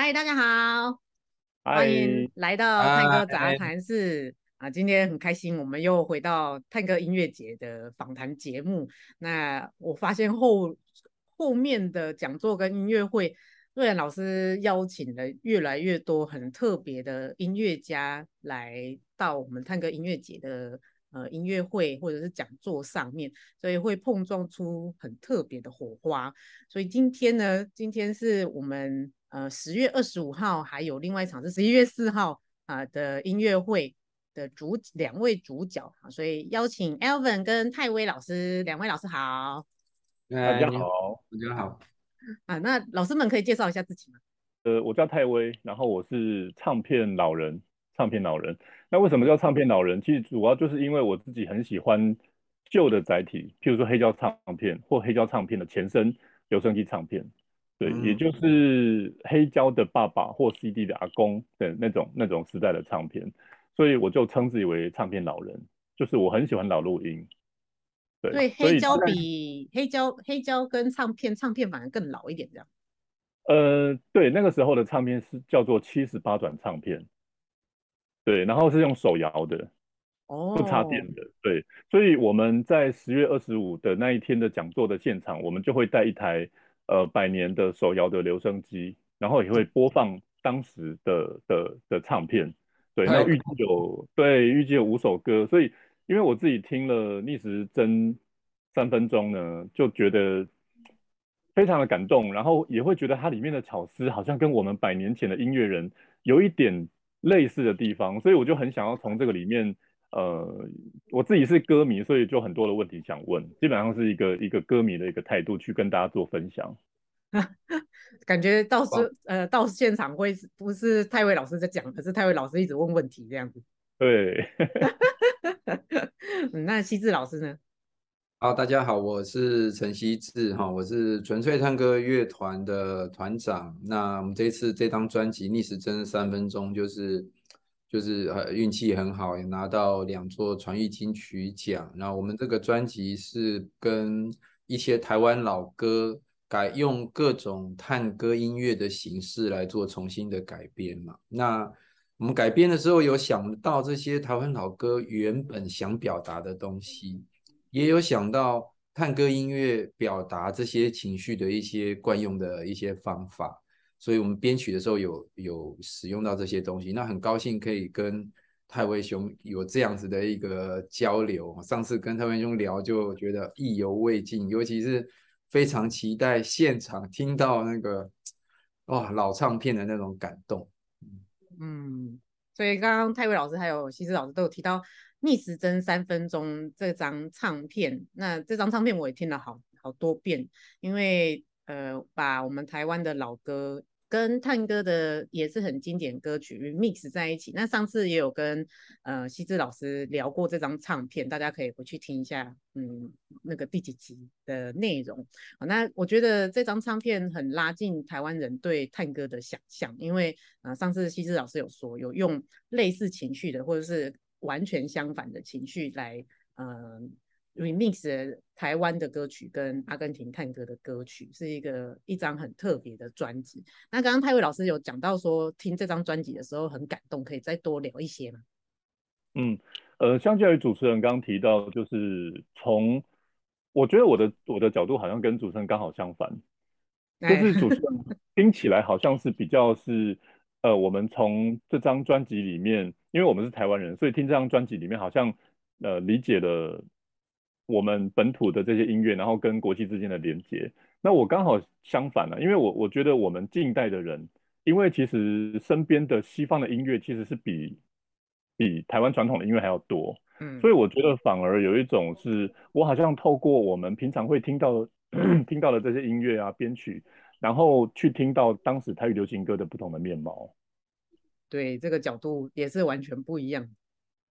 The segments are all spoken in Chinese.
嗨，大家好，嗨欢迎来到探戈杂谈室啊！今天很开心，我们又回到探戈音乐节的访谈节目。那我发现后后面的讲座跟音乐会，瑞然老师邀请了越来越多很特别的音乐家来到我们探戈音乐节的。呃，音乐会或者是讲座上面，所以会碰撞出很特别的火花。所以今天呢，今天是我们呃十月二十五号，还有另外一场是十一月四号啊、呃、的音乐会的主两位主角啊，所以邀请 Elvin 跟泰威老师，两位老师好。大家好，大家好。啊，那老师们可以介绍一下自己吗？呃，我叫泰威，然后我是唱片老人。唱片老人，那为什么叫唱片老人？其实主要就是因为我自己很喜欢旧的载体，譬如说黑胶唱片或黑胶唱片的前身留声机唱片，对，嗯、也就是黑胶的爸爸或 CD 的阿公的那种那种时代的唱片，所以我就称自己为唱片老人，就是我很喜欢老录音。对，对黑胶比黑胶黑胶跟唱片唱片反而更老一点，这样。呃，对，那个时候的唱片是叫做七十八转唱片。对，然后是用手摇的，哦，不插电的。对，所以我们在十月二十五的那一天的讲座的现场，我们就会带一台呃百年的手摇的留声机，然后也会播放当时的的的唱片。对，那预计有对预计有五首歌，所以因为我自己听了逆时针三分钟呢，就觉得非常的感动，然后也会觉得它里面的巧思好像跟我们百年前的音乐人有一点。类似的地方，所以我就很想要从这个里面，呃，我自己是歌迷，所以就很多的问题想问，基本上是一个一个歌迷的一个态度去跟大家做分享。感觉到时呃到现场会不是泰威老师在讲，可是泰威老师一直问问题这样子。对。那西志老师呢？好，大家好，我是陈希志哈，我是纯粹探歌乐团的团长。那我们这次这张专辑《逆时针三分钟》，就是就是呃运气很好，也拿到两座传艺金曲奖。然后我们这个专辑是跟一些台湾老歌改用各种探戈音乐的形式来做重新的改编嘛。那我们改编的时候有想到这些台湾老歌原本想表达的东西。也有想到探戈音乐表达这些情绪的一些惯用的一些方法，所以我们编曲的时候有有使用到这些东西。那很高兴可以跟泰威兄有这样子的一个交流。上次跟泰威兄聊就觉得意犹未尽，尤其是非常期待现场听到那个哇老唱片的那种感动。嗯，所以刚刚泰威老师还有西施老师都有提到。逆时针三分钟这张唱片，那这张唱片我也听了好好多遍，因为呃，把我们台湾的老歌跟探戈的也是很经典歌曲 mix 在一起。那上次也有跟呃西志老师聊过这张唱片，大家可以回去听一下，嗯，那个第几集的内容。那我觉得这张唱片很拉近台湾人对探戈的想象，因为呃上次西志老师有说有用类似情绪的或者是。完全相反的情绪来，呃，remix 台湾的歌曲跟阿根廷探戈的歌曲，是一个一张很特别的专辑。那刚刚泰伟老师有讲到说，听这张专辑的时候很感动，可以再多聊一些吗？嗯，呃，相较于主持人刚刚提到，就是从我觉得我的我的角度好像跟主持人刚好相反，就是主持 人听起来好像是比较是。呃，我们从这张专辑里面，因为我们是台湾人，所以听这张专辑里面好像呃理解了我们本土的这些音乐，然后跟国际之间的连接。那我刚好相反了，因为我我觉得我们近代的人，因为其实身边的西方的音乐其实是比比台湾传统的音乐还要多，嗯，所以我觉得反而有一种是我好像透过我们平常会听到 听到的这些音乐啊编曲。然后去听到当时台语流行歌的不同的面貌，对，这个角度也是完全不一样。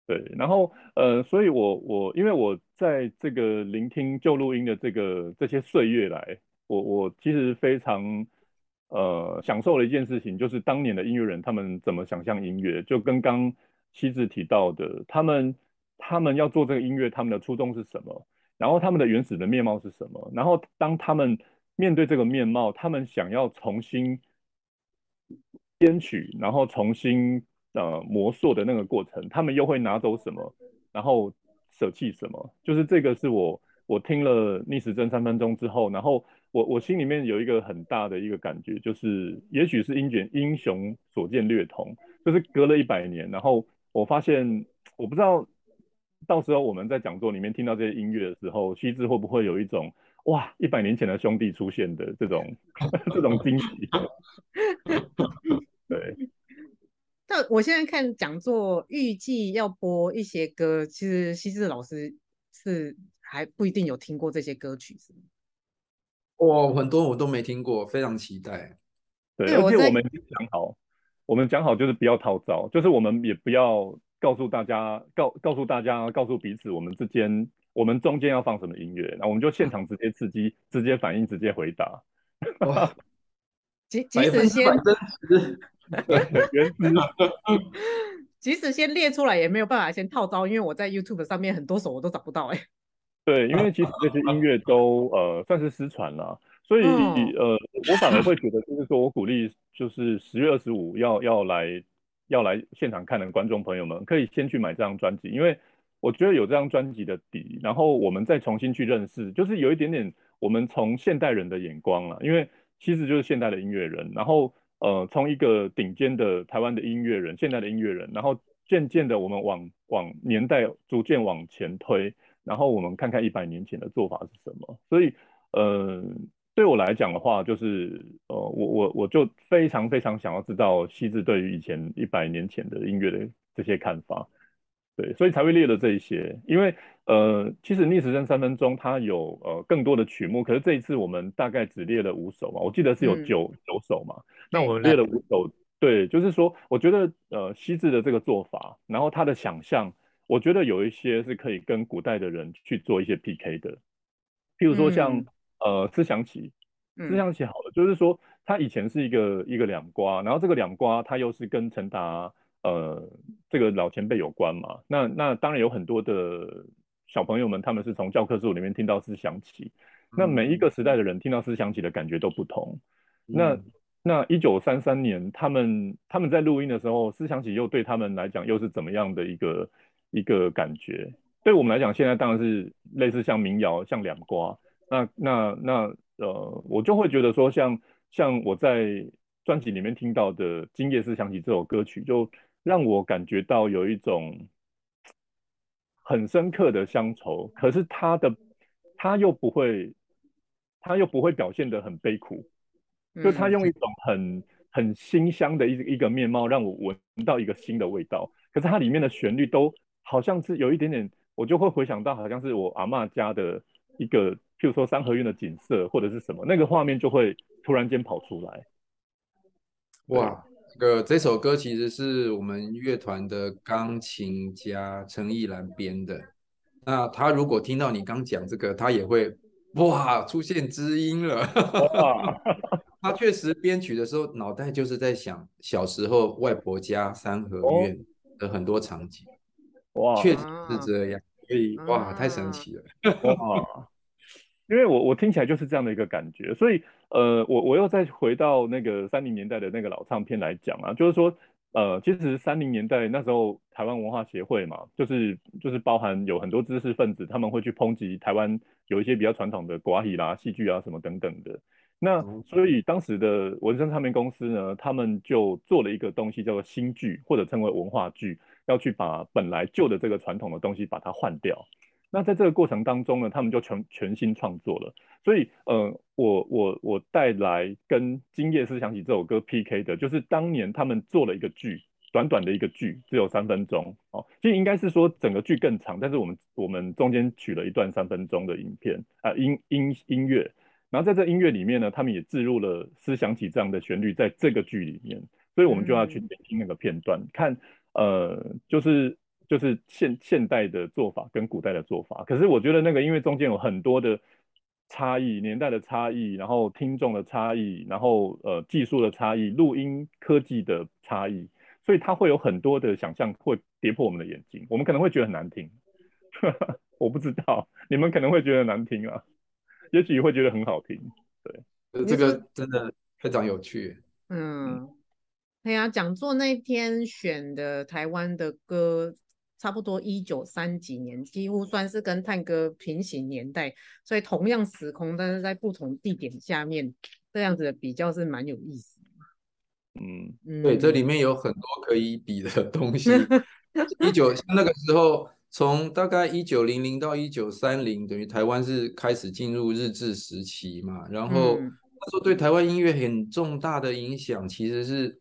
对，然后呃，所以我我因为我在这个聆听旧录音的这个这些岁月来，我我其实非常呃享受了一件事情，就是当年的音乐人他们怎么想象音乐，就跟刚希志提到的，他们他们要做这个音乐，他们的初衷是什么？然后他们的原始的面貌是什么？然后当他们面对这个面貌，他们想要重新编曲，然后重新呃模塑的那个过程，他们又会拿走什么，然后舍弃什么？就是这个是我我听了逆时针三分钟之后，然后我我心里面有一个很大的一个感觉，就是也许是英卷英雄所见略同，就是隔了一百年，然后我发现我不知道到时候我们在讲座里面听到这些音乐的时候，西志会不会有一种哇一百年前的兄弟出现的这种 这种惊喜？对，但我现在看讲座，预计要播一些歌，其实西志老师是还不一定有听过这些歌曲，是吗？哦，很多我都没听过，非常期待。对，而且我们讲好，我们讲好就是不要套招，就是我们也不要告诉大家，告告诉大家，告诉彼此，我们之间，我们中间要放什么音乐，然后我们就现场直接刺激，直接反应，直接回答。哇，即即使先。原始 即使先列出来也没有办法先套招，因为我在 YouTube 上面很多首我都找不到哎、欸。对，因为其实这些音乐都呃算是失传了，所以、嗯、呃我反而会觉得就是说我鼓励就是十月二十五要要来要来现场看的观众朋友们可以先去买这张专辑，因为我觉得有这张专辑的底，然后我们再重新去认识，就是有一点点我们从现代人的眼光了，因为其实就是现代的音乐人，然后。呃，从一个顶尖的台湾的音乐人，现代的音乐人，然后渐渐的我们往往年代逐渐往前推，然后我们看看一百年前的做法是什么。所以，呃，对我来讲的话，就是呃，我我我就非常非常想要知道希志对于以前一百年前的音乐的这些看法。对，所以才会列了这一些，因为呃，其实逆时针三分钟它有呃更多的曲目，可是这一次我们大概只列了五首嘛，我记得是有九、嗯、九首嘛，那我们列了五首，对，就是说，我觉得呃，希志的这个做法，然后他的想象，我觉得有一些是可以跟古代的人去做一些 PK 的，譬如说像、嗯、呃思想起，思想起好了，嗯、就是说他以前是一个一个两瓜，然后这个两瓜他又是跟陈达。呃，这个老前辈有关嘛？那那当然有很多的小朋友们，他们是从教科书里面听到思想起。那每一个时代的人听到思想起的感觉都不同。嗯、那那一九三三年，他们他们在录音的时候，思想起又对他们来讲又是怎么样的一个一个感觉？对我们来讲，现在当然是类似像民谣，像两瓜。那那那呃，我就会觉得说像，像像我在专辑里面听到的《今夜思想起》这首歌曲，就。让我感觉到有一种很深刻的乡愁，可是他的他又不会，他又不会表现得很悲苦，就他用一种很很馨香的一一个面貌，让我闻到一个新的味道。可是它里面的旋律都好像是有一点点，我就会回想到好像是我阿嬷家的一个，譬如说三合院的景色或者是什么，那个画面就会突然间跑出来。哇！这个这首歌其实是我们乐团的钢琴家陈意兰编的。那他如果听到你刚讲这个，他也会哇出现知音了。他确实编曲的时候，脑袋就是在想小时候外婆家三合院的很多场景。哇，确实是这样。所以哇，太神奇了。哇因为我我听起来就是这样的一个感觉，所以呃，我我又再回到那个三零年代的那个老唱片来讲啊，就是说呃，其实三零年代那时候台湾文化协会嘛，就是就是包含有很多知识分子，他们会去抨击台湾有一些比较传统的寡语啦、戏剧啊什么等等的。那所以当时的文生唱片公司呢，他们就做了一个东西叫做新剧，或者称为文化剧，要去把本来旧的这个传统的东西把它换掉。那在这个过程当中呢，他们就全全新创作了。所以，呃，我我我带来跟《今夜思想起》这首歌 PK 的，就是当年他们做了一个剧，短短的一个剧，只有三分钟哦。其实应该是说整个剧更长，但是我们我们中间取了一段三分钟的影片啊、呃，音音音乐。然后在这音乐里面呢，他们也置入了《思想起》这样的旋律在这个剧里面，所以我们就要去听那个片段，嗯、看呃，就是。就是现现代的做法跟古代的做法，可是我觉得那个因为中间有很多的差异，年代的差异，然后听众的差异，然后呃技术的差异，录音科技的差异，所以它会有很多的想象会跌破我们的眼睛，我们可能会觉得很难听，我不知道你们可能会觉得难听啊，也许会觉得很好听，对，这个真的非常有趣，嗯。对呀，讲座那天选的台湾的歌，差不多一九三几年，几乎算是跟探戈平行年代，所以同样时空，但是在不同地点下面，这样子的比较是蛮有意思的。嗯，对，这里面有很多可以比的东西。一九那个时候，从大概一九零零到一九三零，等于台湾是开始进入日治时期嘛。然后那时候对台湾音乐很重大的影响，其实是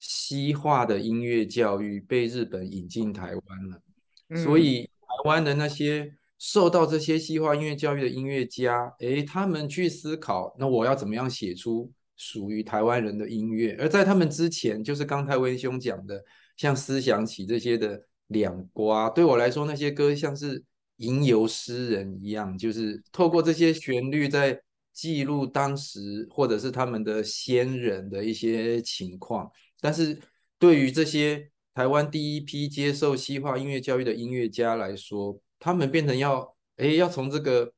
西化的音乐教育被日本引进台湾了。所以台湾的那些受到这些西化音乐教育的音乐家，诶，他们去思考，那我要怎么样写出属于台湾人的音乐？而在他们之前，就是刚才文兄讲的。像思想起这些的两瓜，对我来说，那些歌像是吟游诗人一样，就是透过这些旋律在记录当时或者是他们的先人的一些情况。但是对于这些台湾第一批接受西化音乐教育的音乐家来说，他们变成要哎，要从这个。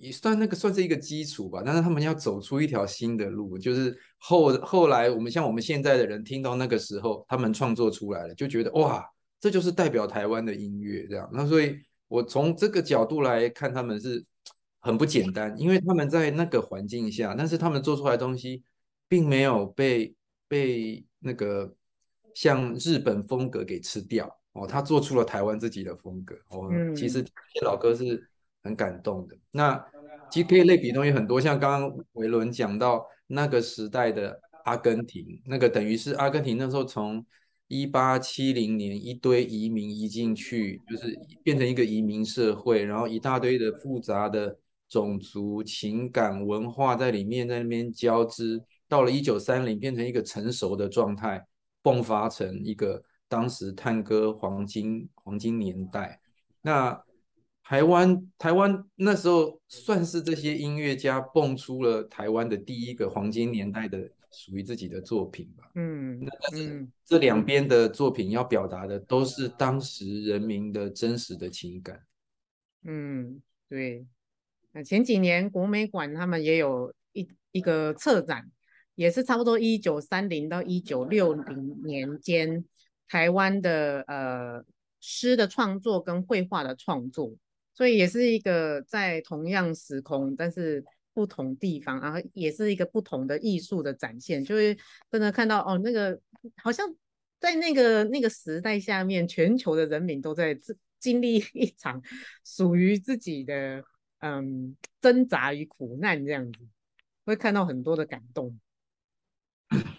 也算那个算是一个基础吧，但是他们要走出一条新的路，就是后后来我们像我们现在的人听到那个时候他们创作出来了，就觉得哇，这就是代表台湾的音乐这样。那所以我从这个角度来看，他们是很不简单，因为他们在那个环境下，但是他们做出来的东西并没有被被那个像日本风格给吃掉哦，他做出了台湾自己的风格哦。其实这老哥是。很感动的。那其实可以类比的东西很多，像刚刚维伦讲到那个时代的阿根廷，那个等于是阿根廷那时候从一八七零年一堆移民移进去，就是变成一个移民社会，然后一大堆的复杂的种族情感文化在里面在那边交织，到了一九三零变成一个成熟的状态，迸发成一个当时探戈黄金黄金年代。那台湾，台湾那时候算是这些音乐家蹦出了台湾的第一个黄金年代的属于自己的作品吧。嗯，那但是这两边的作品要表达的都是当时人民的真实的情感。嗯，对。那前几年国美馆他们也有一一个策展，也是差不多一九三零到一九六零年间台湾的呃诗的创作跟绘画的创作。所以也是一个在同样时空，但是不同地方，然后也是一个不同的艺术的展现，就会真的看到哦，那个好像在那个那个时代下面，全球的人民都在经历一场属于自己的嗯挣扎与苦难这样子，会看到很多的感动。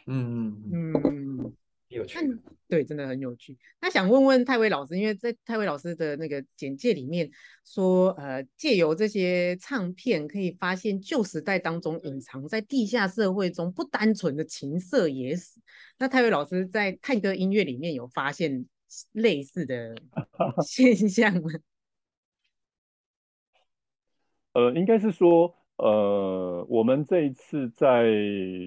嗯嗯嗯。有趣，对，真的很有趣。那想问问泰威老师，因为在泰威老师的那个简介里面说，呃，借由这些唱片可以发现旧时代当中隐藏在地下社会中不单纯的情色野史。那泰威老师在探歌音乐里面有发现类似的 现象吗？呃，应该是说。呃，我们这一次在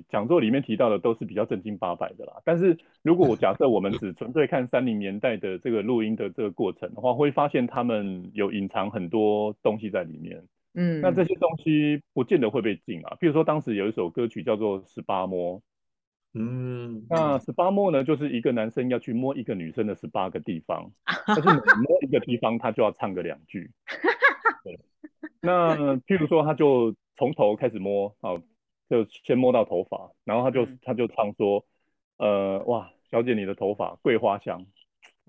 讲座里面提到的都是比较正经八百的啦。但是如果我假设我们只纯粹看三零年代的这个录音的这个过程的话，会发现他们有隐藏很多东西在里面。嗯，那这些东西不见得会被禁啊。比如说当时有一首歌曲叫做《十八摸》，嗯，那十八摸呢，就是一个男生要去摸一个女生的十八个地方，但是每摸一个地方他就要唱个两句。对，那譬如说他就。从头开始摸，啊，就先摸到头发，然后他就、嗯、他就唱说，呃，哇，小姐你的头发桂花香，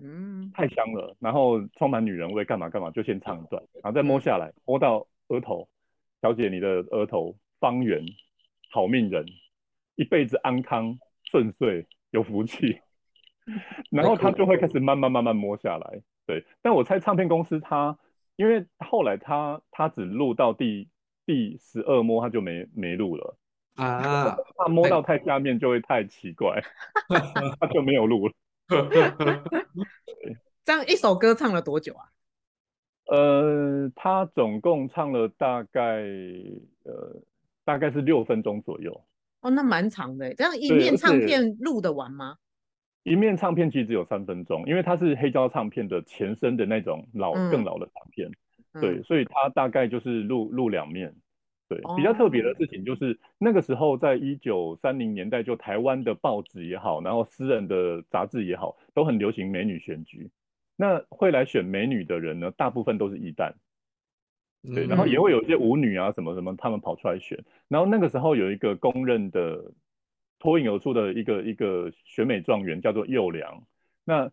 嗯，太香了，然后充满女人味，干嘛干嘛，就先唱一段，然后再摸下来，摸到额头，小姐你的额头方圆，好命人，一辈子安康顺遂有福气，然后他就会开始慢慢慢慢摸下来，对，但我猜唱片公司他，因为后来他他只录到第。第十二摸他就没没录了啊，他摸到太下面就会太奇怪，他就没有录了。这样一首歌唱了多久啊？呃，他总共唱了大概呃大概是六分钟左右。哦，那蛮长的。这样一面唱片录得完吗？一面唱片其实只有三分钟，因为它是黑胶唱片的前身的那种老、嗯、更老的唱片。对，所以他大概就是录录两面，对，比较特别的事情就是那个时候，在一九三零年代，就台湾的报纸也好，然后私人的杂志也好，都很流行美女选举。那会来选美女的人呢，大部分都是一蛋。对，然后也会有一些舞女啊什么什么，他们跑出来选。然后那个时候有一个公认的脱颖而出的一个一个选美状元，叫做幼良。那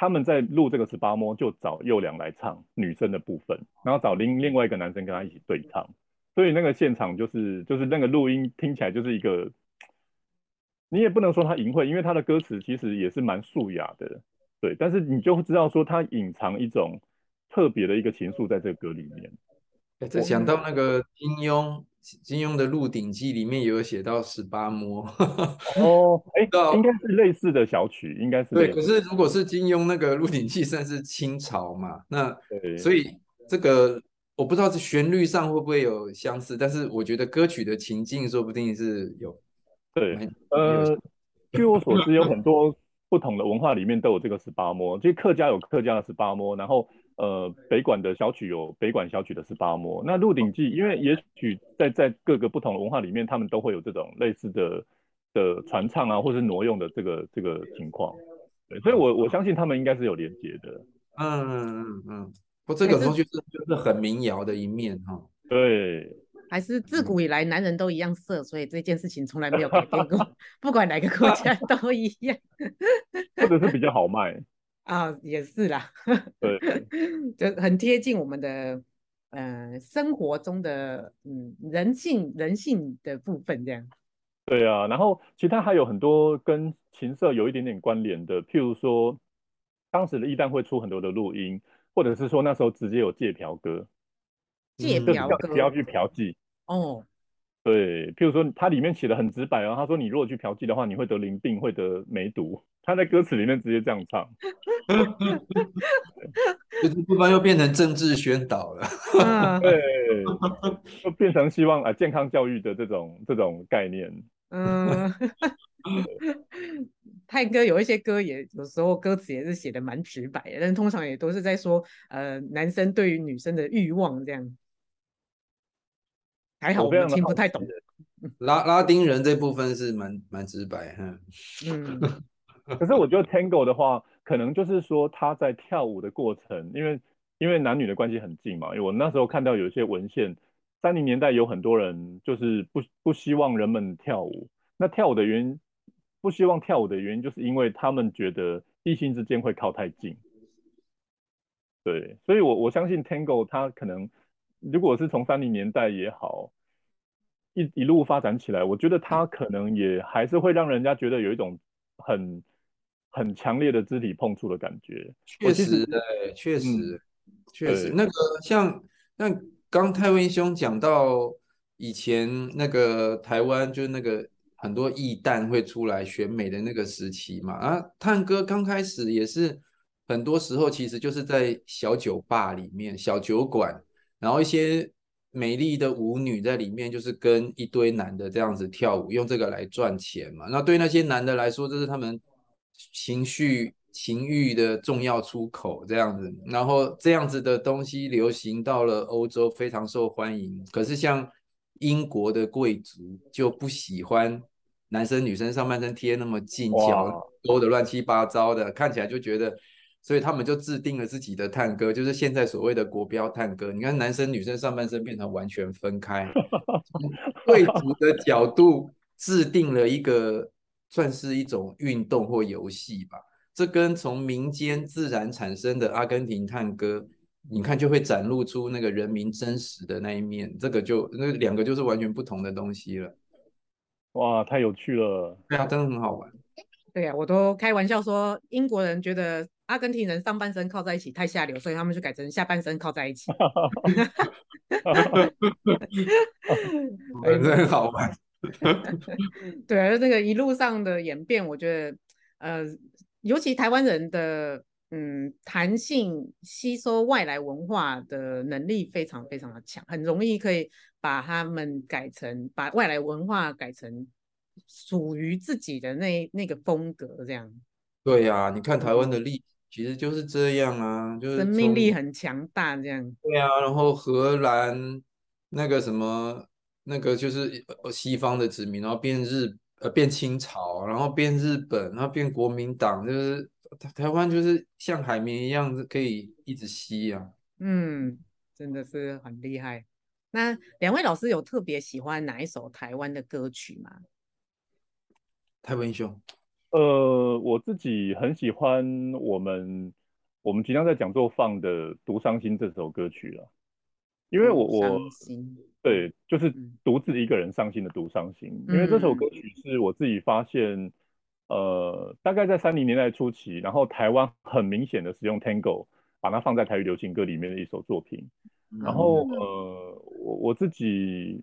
他们在录这个十八摸，就找幼良来唱女生的部分，然后找另另外一个男生跟他一起对唱。所以那个现场就是就是那个录音听起来就是一个，你也不能说他淫秽，因为他的歌词其实也是蛮素雅的，对。但是你就知道说他隐藏一种特别的一个情愫在这个歌里面。这想到那个金庸，金庸的《鹿鼎记》里面也有写到十八摸。哦，哎，应该是类似的小曲，应该是。对，可是如果是金庸那个《鹿鼎记》算是清朝嘛，那所以这个我不知道这旋律上会不会有相似，但是我觉得歌曲的情境说不定是有。对，呃，据我所知，有很多不同的文化里面都有这个十八摸，就客家有客家的十八摸，然后。呃，北管的小曲有北管小曲的十八摸。那《鹿鼎记》，因为也许在在各个不同的文化里面，他们都会有这种类似的的传唱啊，或是挪用的这个这个情况。对，所以我我相信他们应该是有连接的。嗯嗯嗯嗯。不，这个东西是就是很民谣的一面哈。对。还是自古以来男人都一样色，所以这件事情从来没有改变过，不管哪个国家都一样。或者是比较好卖。啊，也是啦，对，就很贴近我们的呃生活中的嗯人性人性的部分这样。对啊，然后其他还有很多跟情色有一点点关联的，譬如说当时的一旦会出很多的录音，或者是说那时候直接有借嫖歌，借嫖歌，不要去嫖妓哦。对，譬如说它里面写的很直白哦，他说你如果去嫖妓的话，你会得淋病，会得梅毒。他在歌词里面直接这样唱，就是不然又变成政治宣导了，对，就变成希望啊健康教育的这种这种概念。嗯，泰哥有一些歌也有时候歌词也是写的蛮直白的，但通常也都是在说呃男生对于女生的欲望这样。还好我们听不太懂。拉拉丁人这部分是蛮蛮直白，嗯。可是我觉得 Tango 的话，可能就是说他在跳舞的过程，因为因为男女的关系很近嘛。因为我那时候看到有一些文献，三零年代有很多人就是不不希望人们跳舞。那跳舞的原因，不希望跳舞的原因，就是因为他们觉得异性之间会靠太近。对，所以我我相信 Tango 他可能，如果是从三零年代也好，一一路发展起来，我觉得他可能也还是会让人家觉得有一种很。很强烈的肢体碰触的感觉，确实，对，确实，嗯、确实，那个像那刚泰温兄讲到以前那个台湾就是那个很多艺旦会出来选美的那个时期嘛，啊，探哥刚开始也是很多时候其实就是在小酒吧里面、小酒馆，然后一些美丽的舞女在里面就是跟一堆男的这样子跳舞，用这个来赚钱嘛。那对那些男的来说，这是他们。情绪、情欲的重要出口，这样子，然后这样子的东西流行到了欧洲，非常受欢迎。可是像英国的贵族就不喜欢男生女生上半身贴那么近，脚勾的乱七八糟的，看起来就觉得，所以他们就制定了自己的探戈，就是现在所谓的国标探戈。你看男生女生上半身变成完全分开，从贵族的角度制定了一个。算是一种运动或游戏吧，这跟从民间自然产生的阿根廷探戈，你看就会展露出那个人民真实的那一面，这个就那两个就是完全不同的东西了。哇，太有趣了！对啊，真的很好玩。对啊，我都开玩笑说，英国人觉得阿根廷人上半身靠在一起太下流，所以他们就改成下半身靠在一起。真的很好玩。对啊，那个一路上的演变，我觉得，呃，尤其台湾人的，嗯，弹性吸收外来文化的能力非常非常的强，很容易可以把他们改成，把外来文化改成属于自己的那那个风格，这样。对呀、啊，你看台湾的历史其实就是这样啊，就是生命力很强大这样。对啊，然后荷兰那个什么。那个就是西方的殖民，然后变日呃变清朝，然后变日本，然后变国民党，就是台台湾就是像海绵一样可以一直吸啊。嗯，真的是很厉害。那两位老师有特别喜欢哪一首台湾的歌曲吗？台湾英雄。呃，我自己很喜欢我们我们即将在讲座放的《独伤心》这首歌曲了，因为我我对就是独自一个人伤心的独伤心，因为这首歌曲是我自己发现，呃，大概在三零年代初期，然后台湾很明显的使用 Tango，把它放在台语流行歌里面的一首作品，然后。呃，我我自己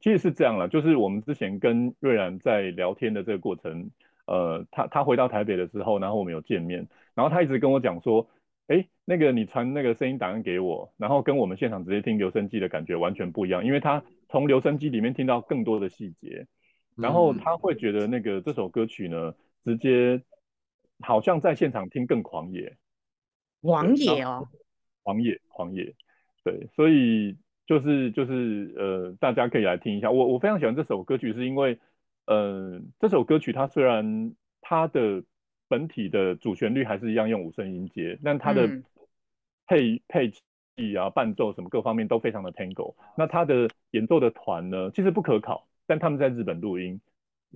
其实是这样了，就是我们之前跟瑞然在聊天的这个过程。呃，他他回到台北的时候，然后我们有见面，然后他一直跟我讲说，哎，那个你传那个声音档案给我，然后跟我们现场直接听留声机的感觉完全不一样，因为他从留声机里面听到更多的细节，然后他会觉得那个这首歌曲呢，直接好像在现场听更狂野，狂野哦，狂野狂野，对，所以就是就是呃，大家可以来听一下，我我非常喜欢这首歌曲，是因为。呃，这首歌曲它虽然它的本体的主旋律还是一样用五声音阶，但它的配、嗯、配器啊、伴奏什么各方面都非常的 tango。那它的演奏的团呢，其实不可考，但他们在日本录音，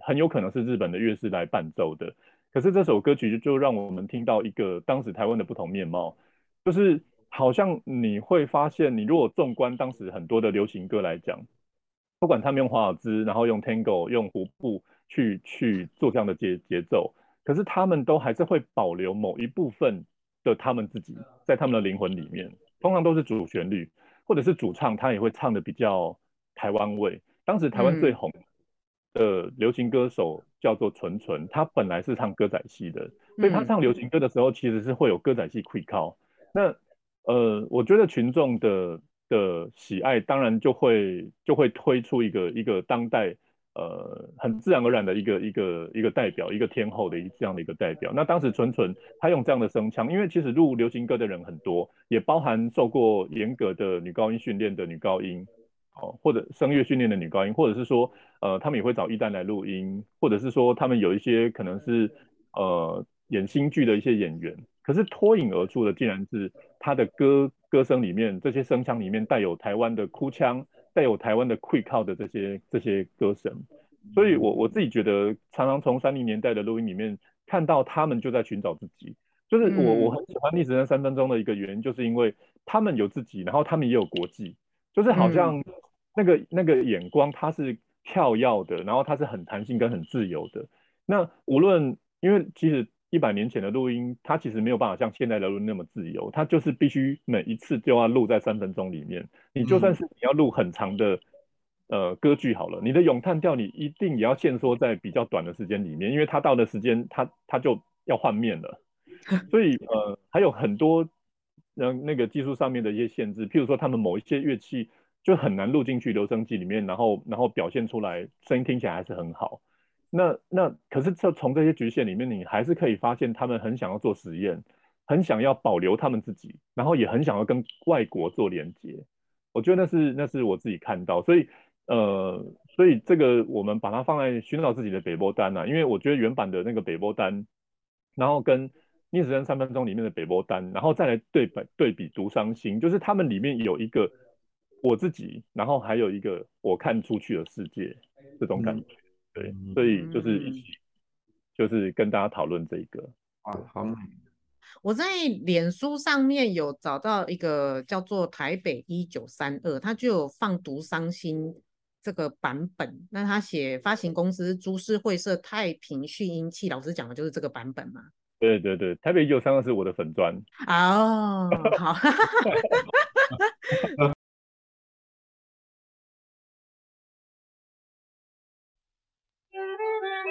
很有可能是日本的乐师来伴奏的。可是这首歌曲就就让我们听到一个当时台湾的不同面貌，就是好像你会发现，你如果纵观当时很多的流行歌来讲。不管他们用华尔兹，然后用 Tango、用胡步去去做这样的节节奏，可是他们都还是会保留某一部分的他们自己在他们的灵魂里面。通常都是主旋律，或者是主唱，他也会唱的比较台湾味。当时台湾最红的流行歌手叫做纯纯，他本来是唱歌仔戏的，所以他唱流行歌的时候其实是会有歌仔戏气口。那呃，我觉得群众的。的喜爱当然就会就会推出一个一个当代呃很自然而然的一个一个一个代表一个天后的一这样的一个代表。那当时纯纯他用这样的声腔，因为其实录流行歌的人很多，也包含受过严格的女高音训练的女高音，哦，或者声乐训练的女高音，或者是说呃他们也会找一旦来录音，或者是说他们有一些可能是呃演新剧的一些演员。可是脱颖而出的竟然是他的歌歌声里面，这些声腔里面带有台湾的哭腔，带有台湾的气口的这些这些歌声，所以我我自己觉得常常从三零年代的录音里面看到他们就在寻找自己，就是我我很喜欢逆时针三分钟的一个原因，就是因为他们有自己，然后他们也有国际，就是好像那个那个眼光它是跳跃的，然后它是很弹性跟很自由的。那无论因为其实。一百年前的录音，它其实没有办法像现在的录音那么自由，它就是必须每一次就要录在三分钟里面。你就算是你要录很长的呃歌剧好了，你的咏叹调你一定也要限缩在比较短的时间里面，因为它到的时间它它就要换面了。所以呃还有很多那那个技术上面的一些限制，譬如说他们某一些乐器就很难录进去留声机里面，然后然后表现出来声音听起来还是很好。那那可是，这从这些局限里面，你还是可以发现，他们很想要做实验，很想要保留他们自己，然后也很想要跟外国做连接。我觉得那是那是我自己看到，所以呃，所以这个我们把它放在寻找自己的北波丹啊，因为我觉得原版的那个北波丹，然后跟逆时针三分钟里面的北波丹，然后再来对比对比独伤心，就是他们里面有一个我自己，然后还有一个我看出去的世界这种感觉。嗯对，所以就是一起，就是跟大家讨论这个啊，好美。我在脸书上面有找到一个叫做台北一九三二，他就有放毒伤心这个版本。那他写发行公司株式会社太平讯音器，老师讲的就是这个版本嘛？对对对，台北一九三二是我的粉砖。哦，好。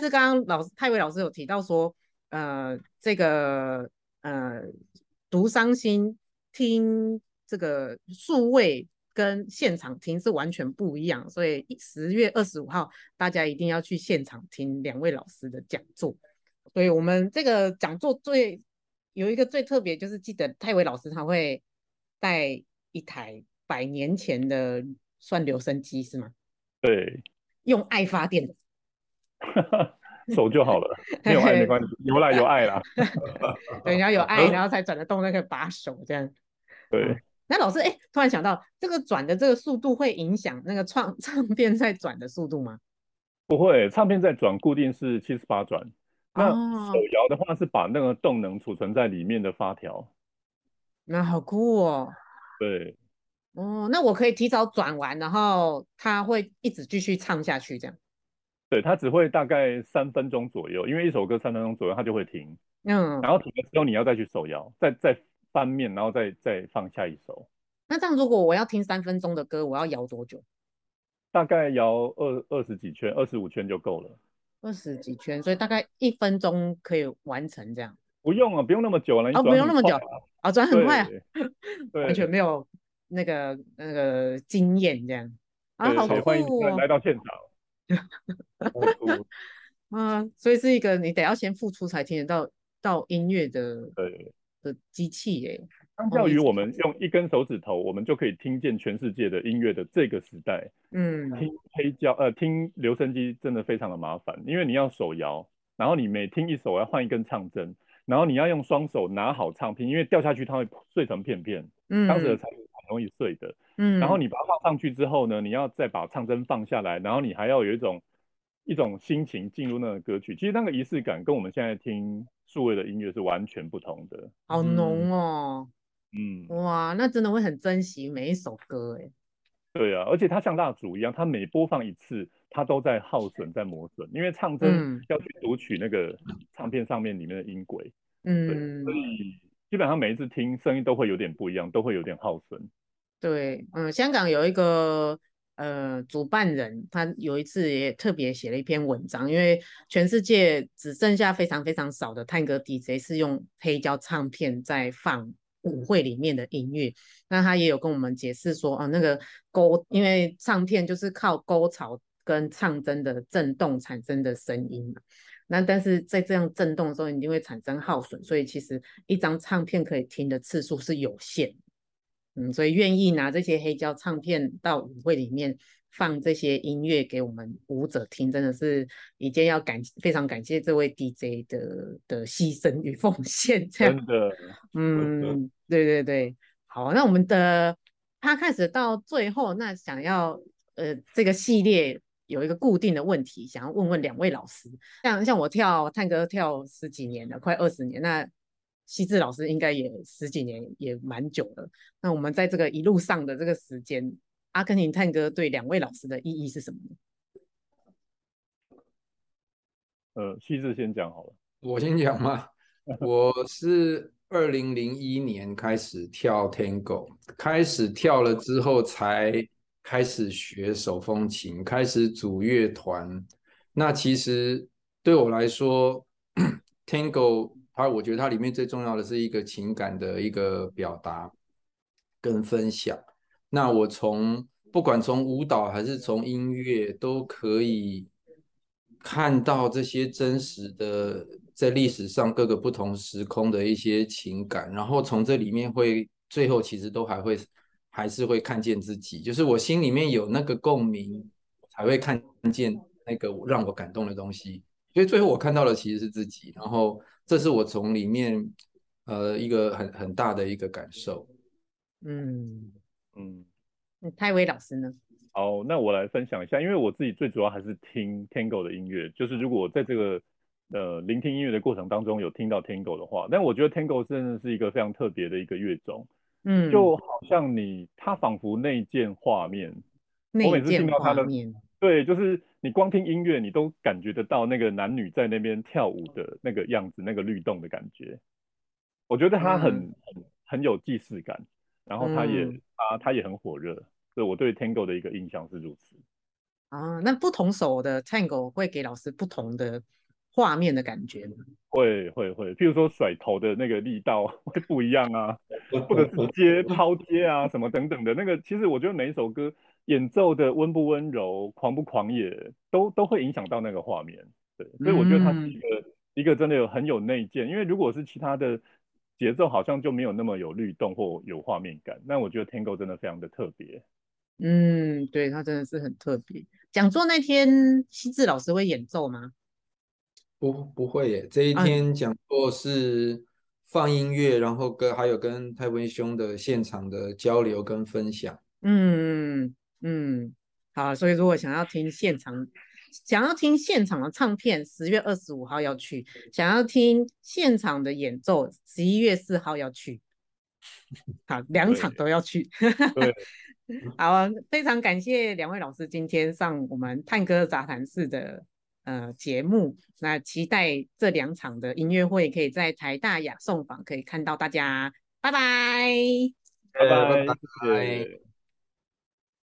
是刚刚老师泰伟老师有提到说，呃，这个呃读伤心听这个数位跟现场听是完全不一样，所以十月二十五号大家一定要去现场听两位老师的讲座。所以我们这个讲座最有一个最特别，就是记得泰伟老师他会带一台百年前的算留声机是吗？对，用爱发电的。手就好了，没有爱没关系，有来有爱啦。对，你要有爱，然后才转得动那个把手，这样。对。嗯、那老师，哎，突然想到，这个转的这个速度会影响那个唱唱片在转的速度吗？不会，唱片在转固定是七十八转。那手摇的话是把那个动能储存在里面的发条。那好酷哦。对。哦，那我可以提早转完，然后它会一直继续唱下去，这样。对，它只会大概三分钟左右，因为一首歌三分钟左右它就会停。嗯，然后停了之后你要再去手摇，再再翻面，然后再再放下一首。那这样如果我要听三分钟的歌，我要摇多久？大概摇二二十几圈，二十五圈就够了。二十几圈，所以大概一分钟可以完成这样。不用啊，不用那么久了。哦，不用那么久啊，转很快啊，对完全没有那个那个经验这样。啊，好酷哦！欢迎来到现场。嗯，所以是一个你得要先付出才听得到到音乐的对。的机器耶。相较于我们用一根手指头，我们就可以听见全世界的音乐的这个时代，嗯，听。黑胶呃听留声机真的非常的麻烦，因为你要手摇，然后你每听一首要换一根唱针，然后你要用双手拿好唱片，因为掉下去它会碎成片片，嗯，当时的。唱片很容易碎的。嗯，然后你把它放上去之后呢，你要再把唱针放下来，然后你还要有一种一种心情进入那个歌曲。其实那个仪式感跟我们现在听数位的音乐是完全不同的。好浓哦，嗯，哇，那真的会很珍惜每一首歌哎。对啊，而且它像蜡烛一样，它每播放一次，它都在耗损、在磨损，因为唱针要去读取那个唱片上面里面的音轨。嗯，所以基本上每一次听声音都会有点不一样，都会有点耗损。对，嗯，香港有一个呃主办人，他有一次也特别写了一篇文章，因为全世界只剩下非常非常少的探戈 DJ 是用黑胶唱片在放舞会里面的音乐，那他也有跟我们解释说，啊，那个沟，因为唱片就是靠沟槽跟唱针的震动产生的声音嘛，那但是在这样震动的时候，一定会产生耗损，所以其实一张唱片可以听的次数是有限。嗯，所以愿意拿这些黑胶唱片到舞会里面放这些音乐给我们舞者听，真的是一件要感非常感谢这位 DJ 的的牺牲与奉献。这样真的，嗯，对对对，好，那我们的他开始到最后，那想要呃这个系列有一个固定的问题，想要问问两位老师，像像我跳探戈跳十几年了，快二十年，那。希志老师应该也十几年，也蛮久了。那我们在这个一路上的这个时间，阿根廷探戈对两位老师的意义是什么呢？呃，西志先讲好了。我先讲嘛？我是二零零一年开始跳 Tango，开始跳了之后才开始学手风琴，开始组乐团。那其实对我来说，Tango。它，我觉得它里面最重要的是一个情感的一个表达跟分享。那我从不管从舞蹈还是从音乐，都可以看到这些真实的在历史上各个不同时空的一些情感。然后从这里面会最后其实都还会还是会看见自己，就是我心里面有那个共鸣，才会看见那个让我感动的东西。所以最后我看到的其实是自己，然后。这是我从里面，呃，一个很很大的一个感受。嗯嗯，泰维老师呢？好，那我来分享一下，因为我自己最主要还是听 Tango 的音乐，就是如果在这个呃聆听音乐的过程当中有听到 Tango 的话，但我觉得 Tango 真的是一个非常特别的一个乐种，嗯，就好像你它仿佛内建画面，我每次听到它的，对，就是你光听音乐，你都感觉得到那个男女在那边跳舞的那个样子，那个律动的感觉，我觉得它很、嗯、很很有既视感，然后它也、嗯、它它也很火热。对，我对 Tango 的一个印象是如此啊。那不同手的 Tango 会给老师不同的画面的感觉吗？会会会，譬如说甩头的那个力道会不一样啊，或者直接抛接啊什么等等的那个，其实我觉得每一首歌演奏的温不温柔、狂不狂野，都都会影响到那个画面。对，所以我觉得它是一个、嗯、一个真的有很有内建，因为如果是其他的节奏，好像就没有那么有律动或有画面感。那我觉得 Tango 真的非常的特别。嗯，对，他真的是很特别。讲座那天，西智老师会演奏吗？不，不会耶。这一天讲座是放音乐，然后跟还有跟泰文兄的现场的交流跟分享。嗯嗯，好，所以如果想要听现场，想要听现场的唱片，十月二十五号要去；想要听现场的演奏，十一月四号要去。好，两场都要去。对。好啊，非常感谢两位老师今天上我们探戈杂谈室的呃节目。那期待这两场的音乐会可以在台大雅颂坊可以看到大家。拜拜，拜拜，拜拜。